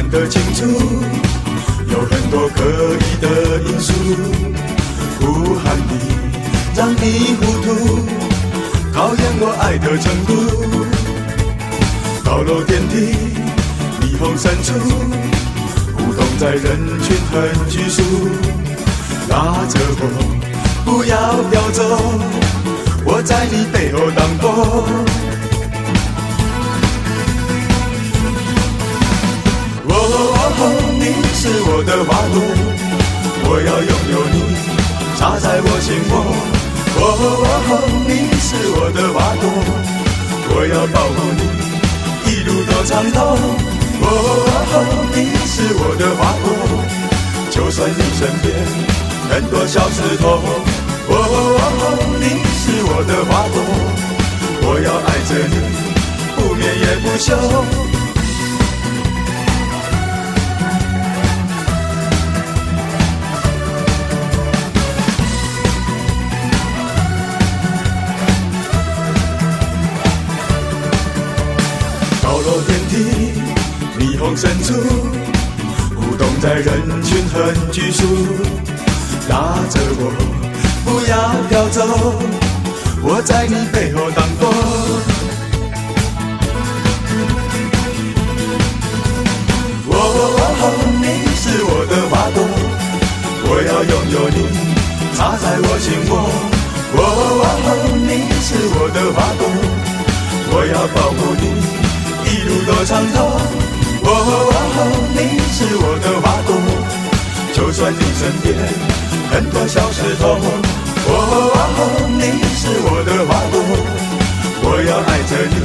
看得清楚，有很多可疑的因素，呼喊你让你糊涂，考验我爱的程度。高楼电梯，霓虹深处，舞动在人群很拘束，拉着我不要飘走，我在你背后挡风。哦，你是我的花朵，我要拥有你，插在我心窝。哦，你是我的花朵，我要保护你，一路到长头。哦，你是我的花朵，就算你身边很多小石头。哦，你是我的花朵，我要爱着你，不眠也不休。深处，舞动在人群很拘束，拉着我不要飘走，我在你背后当风。哦，你是我的花朵，我要拥有你，插在我心窝。哦，你是我的花朵，我要保护你。一路都长头，哦，哦，哦你是我的花朵，就算你身边很多小石头，哦哦哦，你是我的花朵，我要爱着你，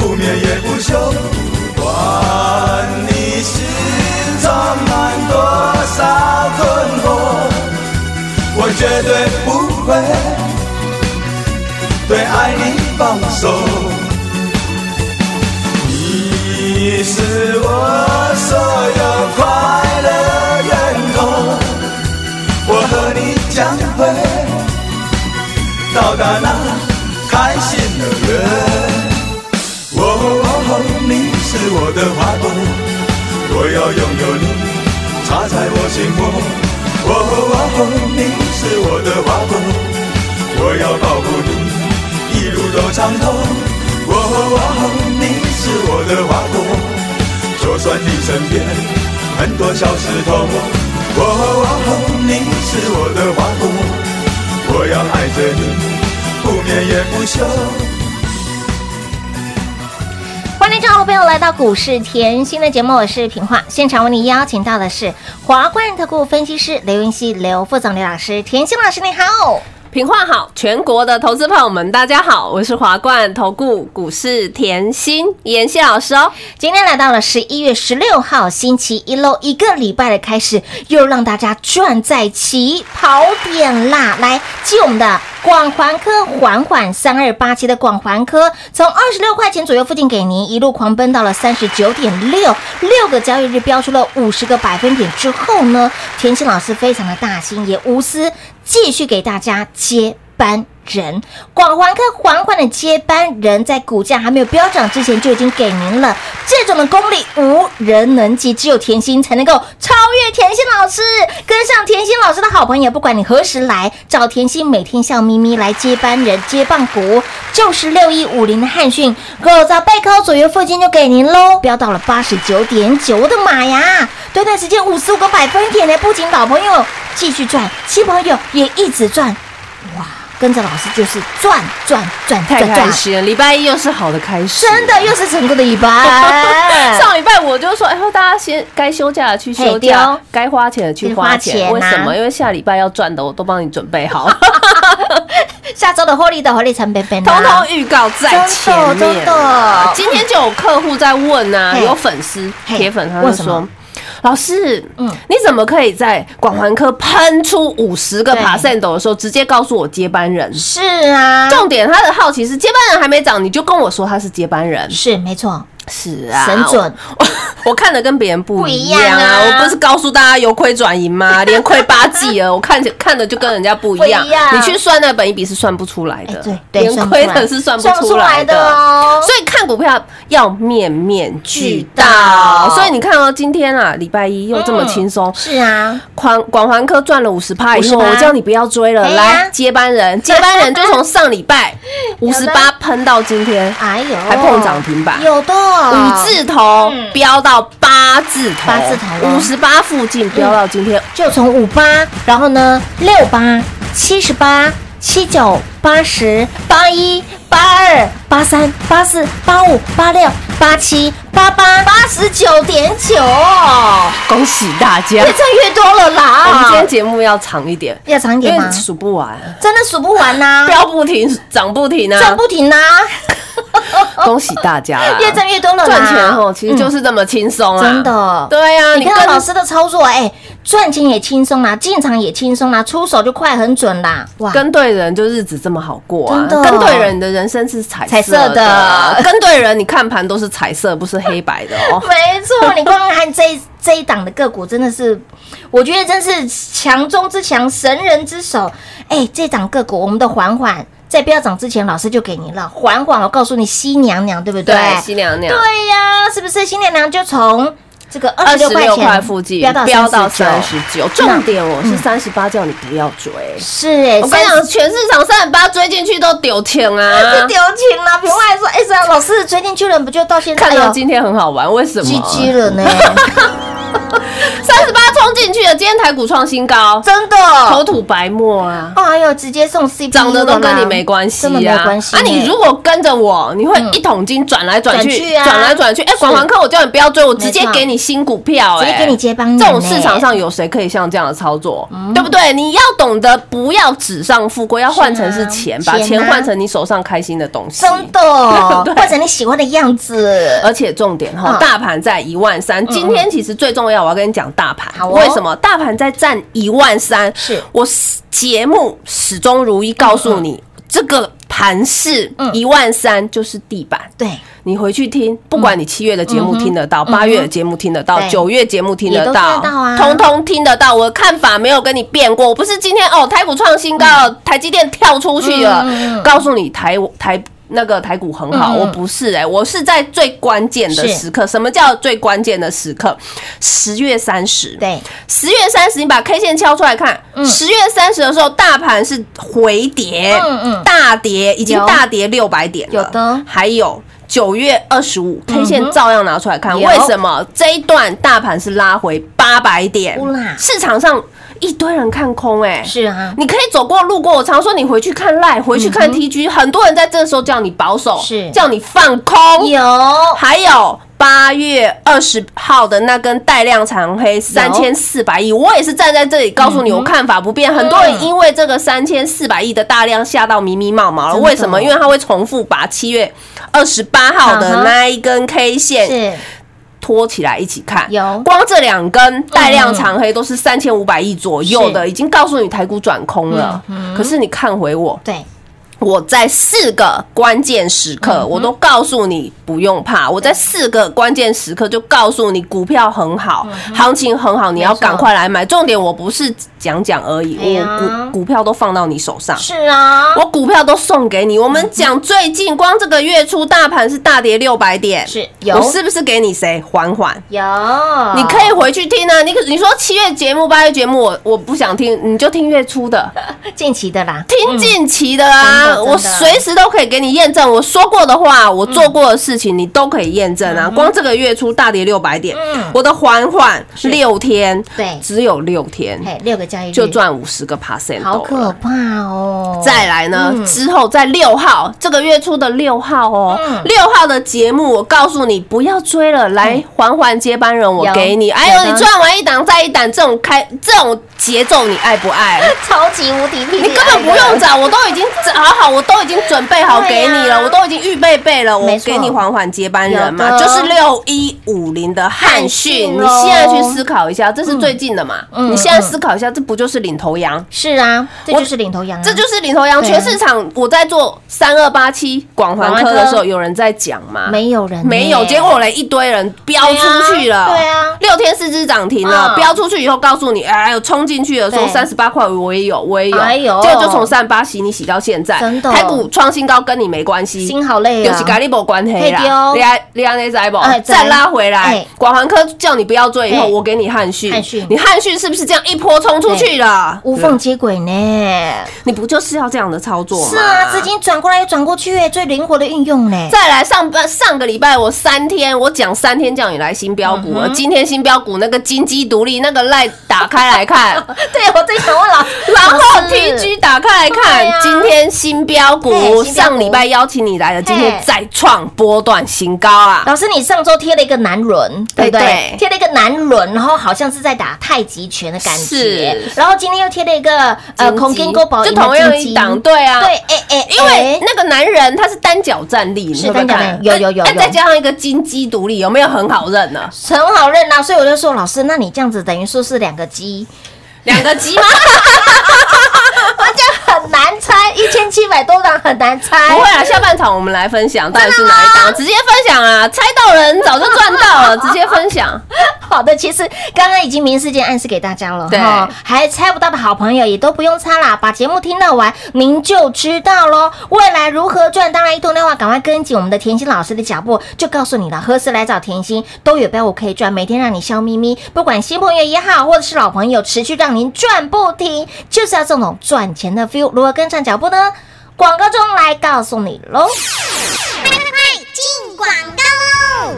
不眠也不休。管你心装满多少困惑，我绝对不会对爱你放手。你是我所有快乐源头，我和你将会到达那开心的人。哦，你是我的花朵，我要拥有你，插在我心窝。哦，你是我的花朵，我要保护你，一路都畅通。哦，你是我的花朵。就算你身边很多小石头，哦，你是我的花朵，我要爱着你，不眠也不休。欢迎各位朋友来到股市甜心的节目，我是平化。现场为你邀请到的是华冠特顾分析师刘云熙、刘副总、刘老师，甜心老师你好。平话好，全国的投资朋友们，大家好，我是华冠投顾股市甜心妍希老师哦。今天来到了十一月十六号星期一喽，一个礼拜的开始，又让大家赚在起跑点啦！来接我们的广环科缓缓三二八七的广环科，从二十六块钱左右附近给您一路狂奔到了三十九点六，六个交易日飙出了五十个百分点之后呢，甜心老师非常的大心，也无私。继续给大家接。班人。广环科缓缓的接班人，在股价还没有飙涨之前就已经给您了，这种的功力无人能及，只有甜心才能够超越甜心老师，跟上甜心老师的好朋友，不管你何时来找甜心，每天笑眯眯来接班人接棒股，就是六一五零的汉讯，狗在背靠左右附近就给您喽，飙到了八十九点九，我的妈呀！短短时间五十五个百分点呢，不仅老朋友继续赚，新朋友也一直赚，哇！跟着老师就是赚赚赚太开心了！礼拜一又是好的开始，真的又是成功的一半。上礼拜我就说，哎，大家先该休假的去休假哦，该花钱的去花钱。为什么？因为下礼拜要赚的，我都帮你准备好，下周的获利的获利陈贝贝，通通预告在前面。真的今天就有客户在问啊，有粉丝嘿铁粉，他就说。老师，嗯。嗯，你怎么可以在广环科喷出五十个对。percent 的时候，直接告诉我接班人？是啊，重点，他的好奇是接班人还没涨，你就跟我说他是接班人，是没错，是啊，神准。我。我 看的跟别人不一样啊啊！我不是告诉大家由亏转盈吗？连亏八季了，我看着看的就跟人家不一样。你去算那本一笔是算不出来的，哎对对连亏的是算不出来的。哦。所以看股票要面面俱俱到。到。所以你看哦，今天啊，礼拜一又这么轻松，是啊，广广环科赚了五十趴以后，我叫你不要追了，来接班人，接班人就从上礼拜五十八喷到今天，哎呦，还碰涨停板，有的五字头嗯飙到八字头，八字头五十八附近飙到今天，就从五八，然后呢六八、七十八、七九、八十、八一、八二、八三、八四、八五、八六、八七、八八、八十九点九，恭喜大家！越赚越多了啦！我们今天节目要长一点，要长一点吗？数不完，真的数不完呐、飙不停，涨不停啊！涨不停呐、恭喜大家啦！越挣越多了啦！赚钱后其实就是这么轻松啊！真的。对呀，你看到老师的操作，哎，赚钱也轻松啦，进场也轻松啦，出手就快很准啦，哇！跟对人就日子这么好过啊！跟对人，你的人生是彩彩色色的的；跟对人，你看盘都是彩色，不是黑白的哦。没错，你光看这一这一档的个股，真的是，我觉得真是强中之强，神人之手。哎，这档个股，我们的缓缓在飙涨之前，老师就给你了。缓缓，我告诉你，新娘娘对不对？对，新娘娘对呀，是不是新娘娘就从这个二二十六块钱块附近飙到三三十九，重点我是三十八，叫你不要追。是哎，我跟你讲，全市场三十八追进去都丢钱是啊！丢钱啦。平话来说，哎，这样老师追进去了，不就到现在看到今天很好玩，为什么？GG 了呢？三十八冲进去了，今天台股创新高，真的。口吐白沫啊！哎呦，直接送 CPU 涨的都跟你没关系真的没啊！关系啊，你如果跟着我，你会嗯一桶金转来转转去，转来转去。哎，是广环科我叫你不要追，我直接给你新股票，哎，直接给你接帮这种市场上有谁可以像这样的操作？对不对？你要懂得不要纸上富贵，要换成是钱，把钱换成你手上开心的东西。真的 对换成你喜欢的样子。而且重点哈嗯，大盘在一万三。今天其实最重要，我要跟你讲大盘好哦。为什么大盘在占一万三？是我节目始终如一告诉你，这个盘势嗯一万三就是地板。对，你回去听，不管你七月的节目听得到，八月的节目听得到对，九月节目听得到通通听得到。我的看法没有跟你变过，我不是今天哦，台股创新高，台积电跳出去了告诉你台台。那个台股很好，我不是哎、我是在最关键的是。时刻。什么叫最关键的时刻？十月三十，对，十月三十，你把 K 线敲出来看，十月三十的时候，大盘是回跌，嗯嗯。大跌，已经大跌六百点了。有的。还有九月二十五 K 线照样拿出来看，有。为什么？这一段大盘是拉回八百点？市场上一堆人看空，哎，是啊，你可以走过路过，我常说你回去看赖，回去看 TG，很多人在这时候叫你保守，是。叫你放空，有。还有八月二十号的那根带量长黑三千四百亿，我也是站在这里告诉你，我看法不变。很多人因为这个三千四百亿的大量吓到迷迷毛毛了，为什么？因为它会重复把七月二十八号的那一根 K 线是拖起来一起看。有光这两根带量长黑都是三千五百亿左右的，已经告诉你台股转空了。可是你看回我，对，我在四个关键时刻，我都告诉你不用怕。我在四个关键时刻就告诉你，股票很好，行情很好，你要赶快来买。重点我不是讲讲而已，我股股票都放到你手上。是啊，我股票都送给你。我们讲最近光这个月初大盘是大跌六百点，是有我是不是给你谁缓缓？有，你可以回去听啊。你可你说七月节目、八月节目，我我不想听，你就听月初的，近期的啦，听近期的真的啊。我随时都可以给你验证，我说过的话，我做过的事情，你都可以验证啊。光这个月初大跌六百点嗯，我的缓缓六天，对。只有六天嘿，六个交易日。就赚五十个 percent，好可怕哦！再来呢，嗯。之后在六号这个月初的六号哦嗯，六号的节目，我告诉你不要追了，来缓缓接班人，我给你。哎呦，你赚完一档再一档，这种开这种节奏你爱不爱？超级无敌你根本不用找，我都已经找好，我都已经准备好给你了，我都已经预备备了，我给你缓缓接班人嘛，就是六一五零的汉汉讯。你现在去思考一下，这是最近的嘛？嗯你现在思考一下，这不就是领头羊？是啊，这就是领头羊啊，这就是领头羊。全市场我在做三二八七广环科的时候，有人在讲嘛？没有人没有，结果嘞一堆人飙出去了，对啊六天四只涨停了，嗯。飙出去以后告诉你，哎呦，冲进去的时候对。三十八块我也有，我也有，结果就从三十八洗你洗到现在，真的。台股创新高跟你没关系，心好累啊。就是，跟你无关系啦。哦，你爱你安那知不再拉回来哎，广环科叫你不要追，以后哎。我给你汉讯。你汉讯是不是这样一波冲出去了？无缝接轨呢。你不就是要这样的操作吗？是啊，资金转过来又转过去，哎最灵活的运用呢。再来上半上个礼拜我三天我讲三天叫你来新标股，今天新标股那个金鸡独立那个赖打开来看，对，我最想问老，然后 TG 打开来看啊，今天新新标股上礼拜邀请你来的，今天再创波段新高啊！老师，你上周贴了一个南轮，对不对对？贴了一个南轮，然后好像是在打太极拳的感觉是。然后今天又贴了一个呃金鸡孔金勾宝，就同样一档，对啊，对，哎哎，因为哎那个男人他是单脚站立，是单脚站有有有有哎再加上一个金鸡独立，有没有很好认呢？很好认啊。所以我就说，老师，那你这样子等于说是两个鸡，两个鸡吗？这样很难猜，一千七百多档很难猜。不会啊，下半场我们来分享到底是哪一档，直接分享啊！猜到人早就赚到了，直接分享。好的，其实刚刚已经明示间暗示给大家了，对哈还猜不到的好朋友也都不用猜啦，把节目听到完，您就知道喽。未来如何赚，当然一通电话赶快跟紧我们的甜心老师的脚步，就告诉你了。何时来找甜心，都有标我可以赚，每天让你笑眯眯。不管新朋友也好，或者是老朋友，持续让您赚不停，就是要这种赚钱的 feel。如何跟上脚步的？广告中来告诉你喽！快快快，进广告！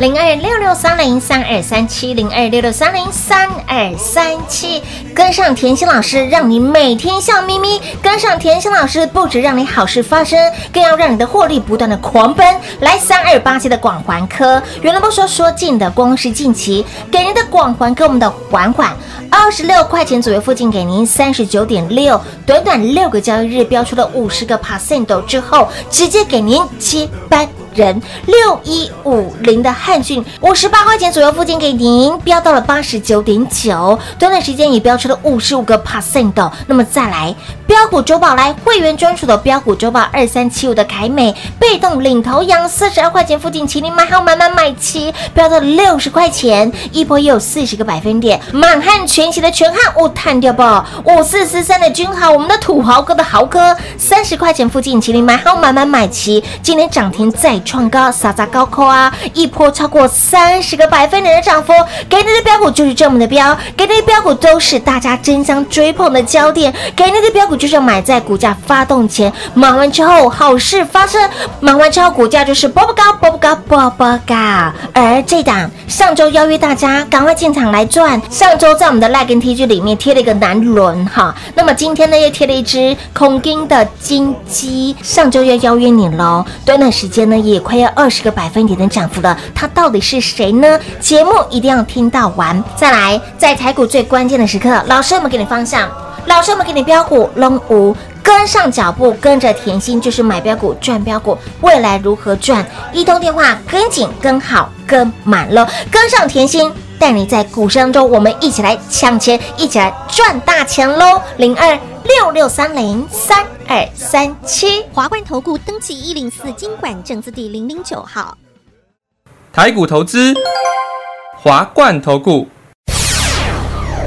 零二六六三零三二三七零二六六三零三二三七，跟上甜心老师，让你每天笑眯眯。跟上甜心老师，不止让你好事发生，更要让你的获利不断的狂奔。来三二八七的广环科，原来不说说近的，光是近期给您的广环科，我们的缓缓二十六块钱左右附近给您三十九点六，短短六个交易日标出了五十个 percent 之后，直接给您接班。人六一五零的汉讯五十八块钱左右附近给您标到了八十九点九，短短时间也标出了五十五个 percent 的。那么再来标股周报来会员专属的标股周报二三七五的凯美被动领头羊四十二块钱附近，请您买好买满买齐，飙到六十块钱，一波也有四十个百分点。满汉全席的全汉五探掉爆五四四三的君豪，我们的土豪哥的豪哥三十块钱附近，请您买好买满买齐，今天涨停再创高，撒撒高扣啊！一波超过三十个百分点的涨幅，给你的标股就是这么的标，给你的标股都是大家争相追捧的焦点，给你的标股就是要买在股价发动前，买完之后好事发生，买完之后股价就是波波高，波波高，波波高。而这档上周邀约大家赶快进场来赚，上周在我们的赖跟 T G 里面贴了一个南轮哈，那么今天呢又贴了一只空金的金鸡，上周要邀约你喽，短短时间呢也快要二十个百分点的涨幅了，它到底是谁呢？节目一定要听到完。再来，在台股最关键的时刻，老师我们给你方向，老师我们给你标股龙五。跟上脚步，跟着甜心就是买标股赚标股，未来如何赚？一通电话跟紧跟好跟满了，跟上甜心带你在股市当中，我们一起来抢钱，一起来赚大钱喽！零二六六三零三二三七。华冠投顾登记一零四经管证字第零零九号。台股投资，华冠投顾。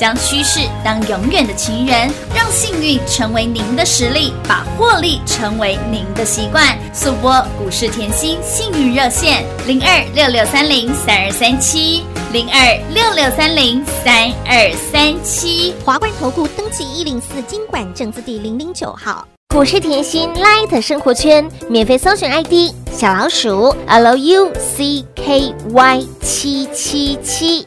将趋势当永远的情人，让幸运成为您的实力，把获利成为您的习惯。速播股市甜心幸运热线零二六六三零三二三七零二六六三零三二三七。华冠投顾登记一零四经管证字第零零九号。股市甜心 Light 生活圈免费搜寻 ID 小老鼠 Lucky 七七七，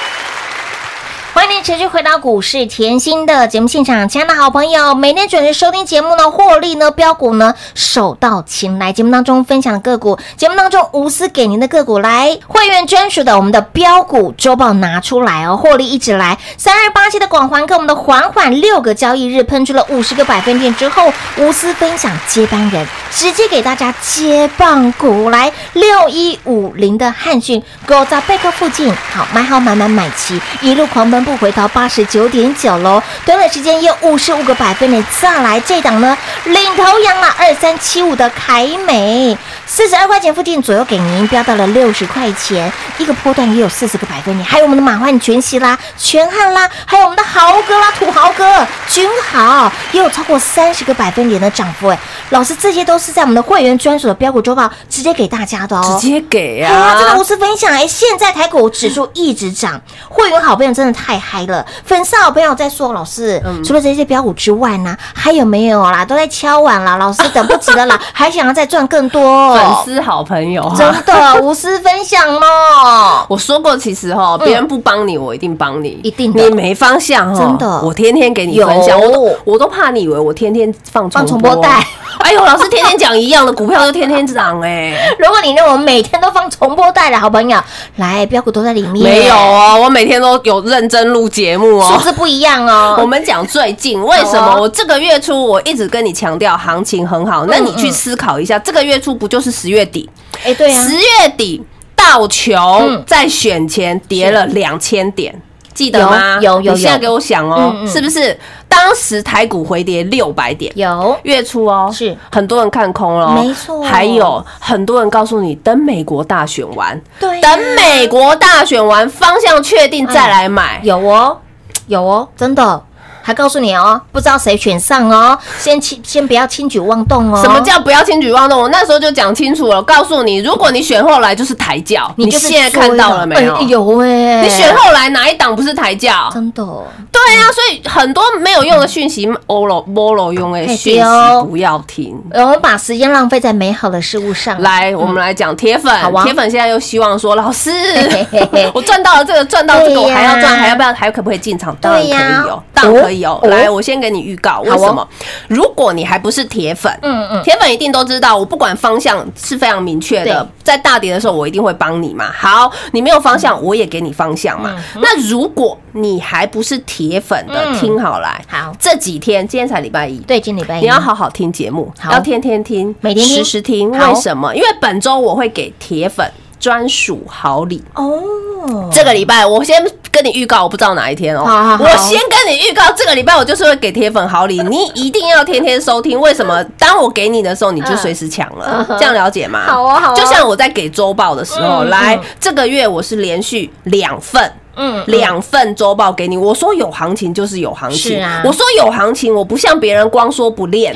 欢迎您持续回到股市甜心的节目现场，亲爱的好朋友，每天准时收听节目呢，获利呢，标股呢，手到擒来。节目当中分享的个股，节目当中无私给您的个股，来会员专属的我们的标股周报拿出来哦，获利一直来。三二八七的广环跟我们的缓缓六个交易日喷出了五十个百分点之后，无私分享接班人，直接给大家接棒股来六一五零的汉讯，狗在贝壳附近，好买好买买买齐，一路狂奔不回到，八十九点九喽，短短时间有五十五个百分点，再来这档呢，领头羊了二三七五的凯美，四十二块钱附近左右给您飙到了六十块钱，一个波段也有四十个百分点，还有我们的马焕全息啦、全汉啦，还有我们的豪哥啦、土豪哥、君豪，也有超过三十个百分点的涨幅哎，老师这些都是在我们的会员专属的标股周报直接给大家的哦，直接给哎呀，真的啊无！私分享哎！现在台股指数一直涨，会员好朋友真的太嗨了。粉丝好朋友在说，老师，嗯除了这些标股之外呢，还有没有啦？都在敲碗啦，老师等不及了啦，还想要再赚更多。粉丝好朋友啊，真的无私分享哦。我说过，其实哈，别人不帮你，我一定帮你，嗯一定的你没方向哈，真的我天天给你分享，有我都我都怕你以为我天天放放重重播带。哎呦，老师天天讲一样的股票，就天天涨哎。如果你认为我每天都放重播带的好朋友，来标股都在里面，没有哦，我每天都有认真录节目哦。数字不一样哦。我们讲最近为什么我这个月初我一直跟你强调行情很好，那你去思考一下，这个月初不就是十月底？哎，对啊十，月底道琼嗯在选前跌了两千点。记得吗？有有有有你现在给我想哦，嗯嗯是不是？当时台股回跌六百点，有月初哦，是很多人看空了哦，没错还有很多人告诉你，等美国大选完，对啊等美国大选完，方向确定再来买。有哦，有哦，真的。还告诉你哦，不知道谁选上哦，先轻先不要轻举妄动哦。什么叫不要轻举妄动？我那时候就讲清楚了，告诉你，如果你选后来就是抬轿，你就现在看到了没有？哎有哎，你选后来哪一档不是抬轿？真的对啊，所以很多没有用的讯息，欧罗波罗用的哎讯息不要听。我们把时间浪费在美好的事物上。来，我们来讲铁粉。铁粉现在又希望说，老师 我赚到了这个，赚到这个，我还要赚，还要不要？还可不可以进场？当然可以哦，当然可以哦。哦来，我先给你预告，为什么？如果你还不是铁粉，嗯嗯，铁粉一定都知道，我不管方向是非常明确的，在大跌的时候我一定会帮你嘛。好，你没有方向，我也给你方向嘛。那如果你还不是铁粉的，嗯听好来，好，这几天今天才礼拜一。对，今礼拜一你要好好听节目，好要天天听，每天实时时听。为什么？因为本周我会给铁粉专属好礼。哦，这个礼拜我先跟你预告，我不知道哪一天哦。好好好我先跟你预告，这个礼拜我就是会给铁粉好礼，你一定要天天收听。为什么？当我给你的时候，你就随时抢了嗯，这样了解吗？好啊好哦就像我在给周报的时候，嗯来嗯这个月我是连续两份。嗯两份周报给你，我说有行情就是有行情，是啊。我说有行情，我不像别人光说不练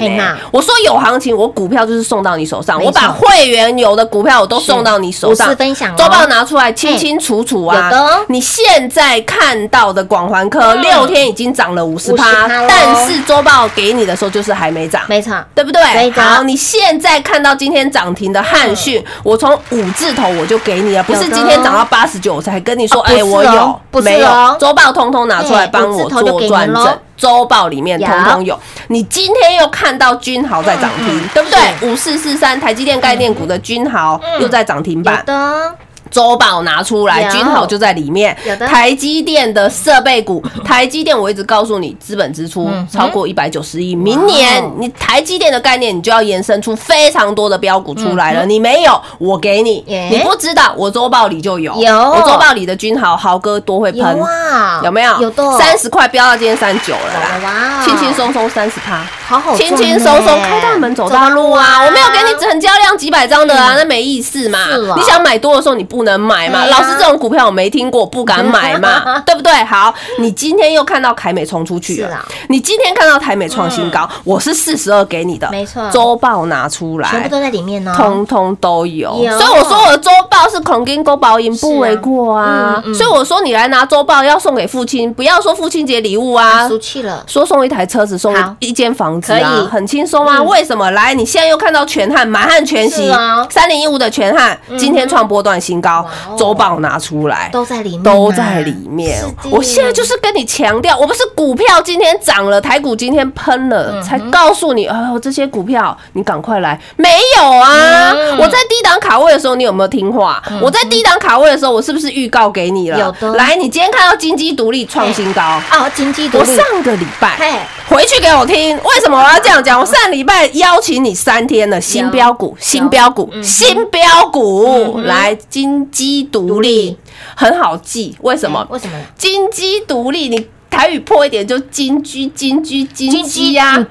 我说有行情，我股票就是送到你手上，我把会员有的股票我都送到你手上。分享哦。周报拿出来清清楚楚啊！有的哦。你现在看到的广环科嗯。六天已经涨了五十趴50%咯，但是周报给你的时候就是还没涨。没错，对不对？好，你现在看到今天涨停的汉讯，我从五字头我就给你了，不是今天涨到八十九我才跟你说，哎，我有，不是没有哦？周报通通拿出来帮我做转您咯正，周报里面通通有。你今天又看到君豪在涨停，对不对？五四四三台积电概念股的君豪又在涨停有板，的，周报拿出来，君豪就在里面。台积电的设备股，台积电我一直告诉你，资本支出超过一百九十亿，明年你台积电的概念，你就要延伸出非常多的标股出来了。你没有，我给你你不知道，我周报里就有。有我周报里的君豪豪哥多会有喷，啊，有没有？有的，三十块飙到今天三九了啦，哇，轻轻松松三十趴。好好赚，轻轻松松开大门走大路啊！我没有给你成交量几百张的啊，嗯那没意思嘛。你想买多的时候你不能买嘛，啊。老师这种股票我没听过，不敢买嘛，对不对？好，你今天又看到凯美冲出去了你今天看到台美创新高，我是四十二给你的，没错。周报拿出来，全部都在里面呢，通通都有，有。所以我说我的周报是孔金勾保赢不为过啊。嗯嗯。所以我说你来拿周报要送给父亲，不要说父亲节礼物啊，俗气了，说送一台车子，送一一间房子可以。啊，很轻松啊。嗯。为什么？来，你现在又看到全汉满汉全席三零一五的全汉今天创波段新高哇哦，周报拿出来。都在里面啊，都在里面，我现在就是跟你强调，我不是股票今天涨了，台股今天喷嗯了，才告诉你，哎呦，这些股票你赶快来。没有啊，嗯我在低档卡位的时候，你有没有听话？我在低档卡位的时候，我是不是预告给你了？有的来，你今天看到金鸡独立创新高，哦，金鸡独立，我上个礼拜嘿，回去给我听，为什么我要这样讲？我上礼拜邀请你三天了，新标股、新标股、新标股，来金鸡独立，很好记。为什么哎？为什么？金鸡独立，你台语破一点就金居、金居、金鸡呀嗯。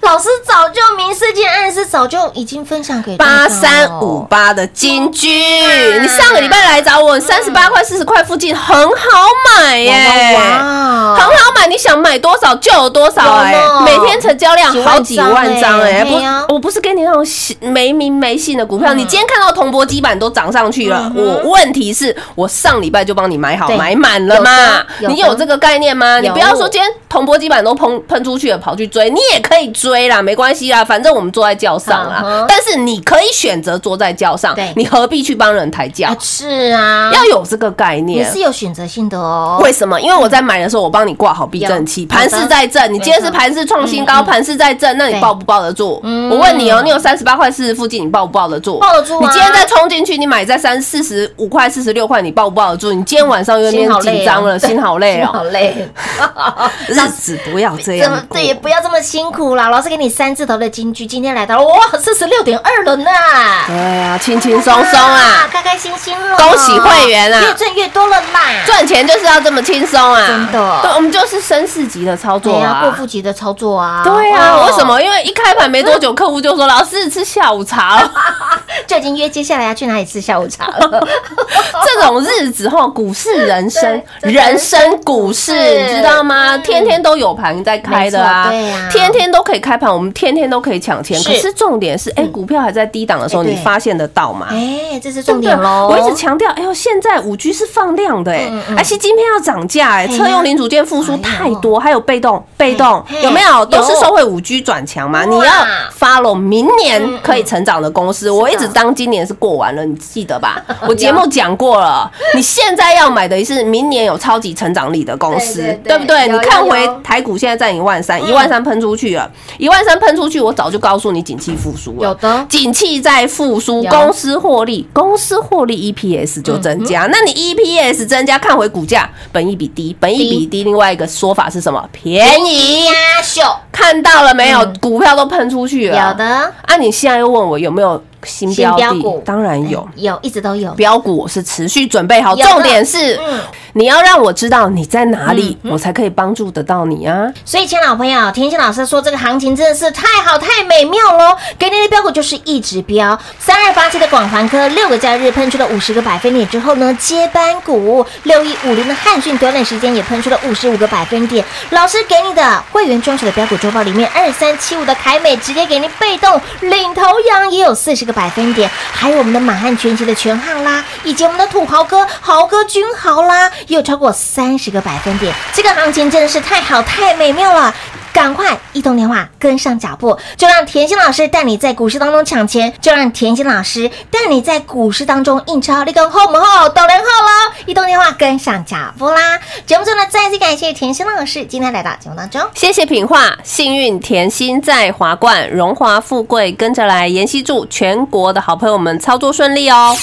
老师早就明示间暗示，早就已经分享给八了。三五八的金居，嗯你上个礼拜来找我，三十八块、四十块附近很好买耶。哇很好买，你想买多少就有多少哎、每天成交量好几万张哎、不，我不是给你那种没名没姓的股票，嗯。你今天看到铜箔基板都涨上去了，我问题是我上礼拜就帮你买好买满了嘛你有这个概念吗？你不要说今天铜箔基板都喷喷出去了，跑去追，你也可以追啦，没关系啦，反正我们坐在轿上啦。但是你可以选择坐在轿上对，你何必去帮人抬轿啊？是啊，要有这个概也念是。有选择性的哦。为什么？因为我在买的时候，我帮你挂好避震器，盘势在震。你今天是盘势创新高，盘势在震，那你抱不抱得住？嗯我问你哦，你有三十八块四十附近，你抱不抱得住？抱得住啊你今天再冲进去，你买在三四十五块、四十六块，你抱不抱得住？你今天晚上又有点紧张了，心好累心好哦。累。日子不要这这样过。么对，也不要这么辛苦啦。老师给你三字头的金句，今天来到了哇，四十六点二了呢。对啊，轻轻松松啊，开开心心了。恭喜会员啊越赚越多了啦。赚钱就是要这么轻松啊！真的对，我们就是绅士级的操作对啊，过啊。户级的操作啊。对啊，哦为什？么？因为一开盘没多久，客户就说：“老师吃下午茶了。”就已经约接下来要去哪里吃下午茶了。这种日子后，股市人生，人生股市，你知道吗？天天天都有盘在开的啊，对啊天天都可以开盘，我们天天都可以抢钱。可是重点是，哎，股票还在低档的时候，你发现得到吗？哎，这是重点喽。我一直强调，哎呦，现在五 G 是放量的，哎而且晶片要涨价，哎，车用零组件复苏太多，还有被动，被动有没有？都是收回五 G 转强嘛？你要 follow 明嗯年可以成长的公司，我一直当今年是过完了，你记得吧？我节目讲过了，你现在要买的是明年有超级成长力的公司对不对？你看回台股现在在一万三，嗯一万三喷出去了，一万三喷出去，我早就告诉你景气复苏了。有的景气在复苏，公司获利，公司获利 EPS 就增加。那你 EPS 增加，看回股价，本益比低，本益比低，另外一个说法是什么？便宜。呀秀看到了没有？嗯股票都喷出去了。有的啊，你现在又问我有没有新新标股？当然有。有，一直都有。标股我是持续准备好，的重点是嗯你要让我知道你在哪里，我才可以帮助得到你啊。所以，亲爱的好朋友，田心老师说这个行情真的是太好太美妙喽！给你的标股就是一直标，三二八七的广环科六个交易日喷出了五十个百分点之后呢，接班股六一五零的汉讯短短时间也喷出了五十五个百分点。老师给你的会员专属的标股周报里面，二三七五的凯美直接给您被动领头羊，也有四十百分点，还有我们的满汉全席的全汉啦，以及我们的土豪哥豪哥君豪啦，也有超过三十个百分点。这个行情真的是太好太美妙了。赶快一通电话跟上脚步，就让甜心老师带你在股市当中抢钱，就让甜心老师带你在股市当中印钞，立功后母后抖人后喽！一通电话跟上脚步啦！节目中呢，再次感谢甜心老师今天来到节目当中。谢谢品画，幸运甜心在华冠，荣华富贵跟着来。妍希祝全国的好朋友们操作顺利哦。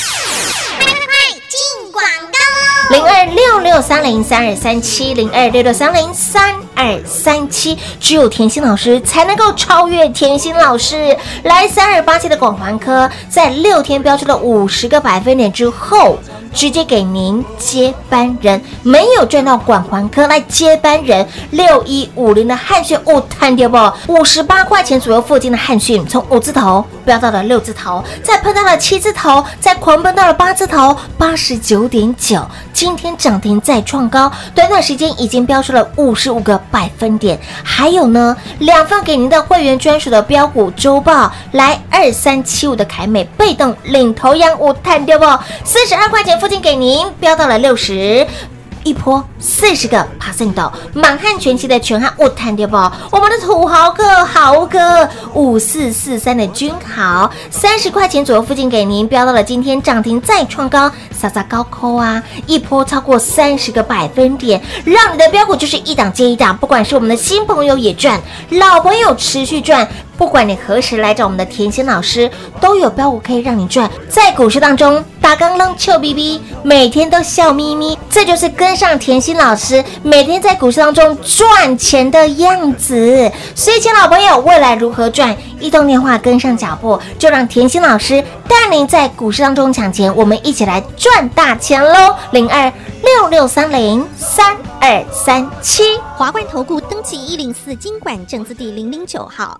零二六六三零三二三七零二六六三零三二三七，只有甜心老师才能够超越甜心老师。来三二八七的广环科，在六天标出了五十个百分点之后。直接给您接班人，没有赚到广环科来接班人六一五零的汉讯五探跌不五十八块钱左右附近的汉讯，从五字头飙到了六字头，再喷到了七字头，再狂奔到了八字头，八十九点九，今天涨停再创高，短短时间已经飙出了五十五个百分点。还有呢，两份给您的会员专属的标股周报，来二三七五的凯美被动领头羊五探跌不四十二块钱附附近给您飙到了六十。一波四十个 percent 的满汉全席的全汉物探跌爆，我们的土豪哥豪哥五四四三的君豪三十块钱左右附近给您飙到了今天涨停再创高，撒撒高扣啊，一波超过三十个百分点，让你的标股就是一档接一档，不管是我们的新朋友也赚，老朋友持续赚。不管你何时来找我们的甜心老师，都有标股可以让你赚。在股市当中打刚扔臭逼逼，每天都笑眯眯，这就是跟上甜心老师每天在股市当中赚钱的样子。所以，亲老朋友，未来如何赚？一通电话跟上脚步，就让甜心老师带您在股市当中抢钱，我们一起来赚大钱喽！零二六六三零三二三七。华冠投顾登记一零四经管证字第零零九号。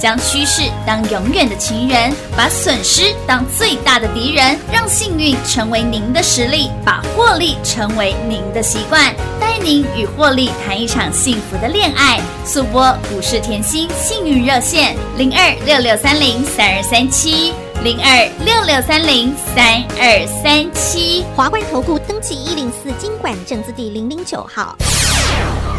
将趋势当永远的情人，把损失当最大的敌人，让幸运成为您的实力，把获利成为您的习惯，带您与获利谈一场幸福的恋爱。速播股市甜心幸运热线零二六六三零三二三七。零二六六三零三二三七。华冠投顾登记一零四经管证字第零零九号。